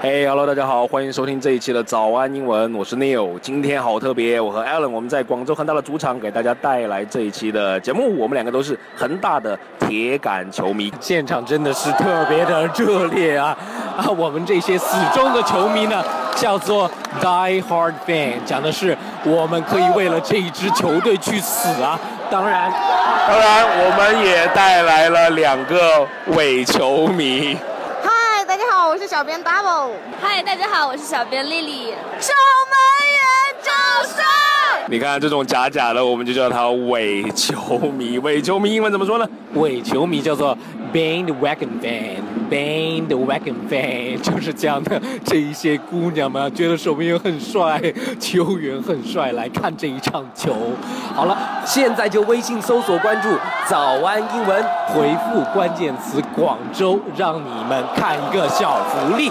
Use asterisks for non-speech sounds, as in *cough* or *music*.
嘿，Hello，大家好，欢迎收听这一期的早安英文，我是 Neil。今天好特别，我和 Alan 我们在广州恒大的主场给大家带来这一期的节目。我们两个都是恒大的铁杆球迷，现场真的是特别的热烈啊！*laughs* 啊，我们这些死忠的球迷呢，叫做 Die Hard Fan，讲的是我们可以为了这一支球队去死啊！当然，当然，我们也带来了两个伪球迷。我是小编 Double，嗨，大家好，我是小编丽丽。守门员掌声！*laughs* 你看这种假假的，我们就叫他伪球迷。伪球迷英文怎么说呢？伪球迷叫做 bandwagon fan，bandwagon fan *laughs* 就是讲的这一些姑娘们觉得守门员很帅，球员很帅，来看这一场球。好了，现在就微信搜索关注“早安英文”，回复关键词“广州”，让你们看一个小福利。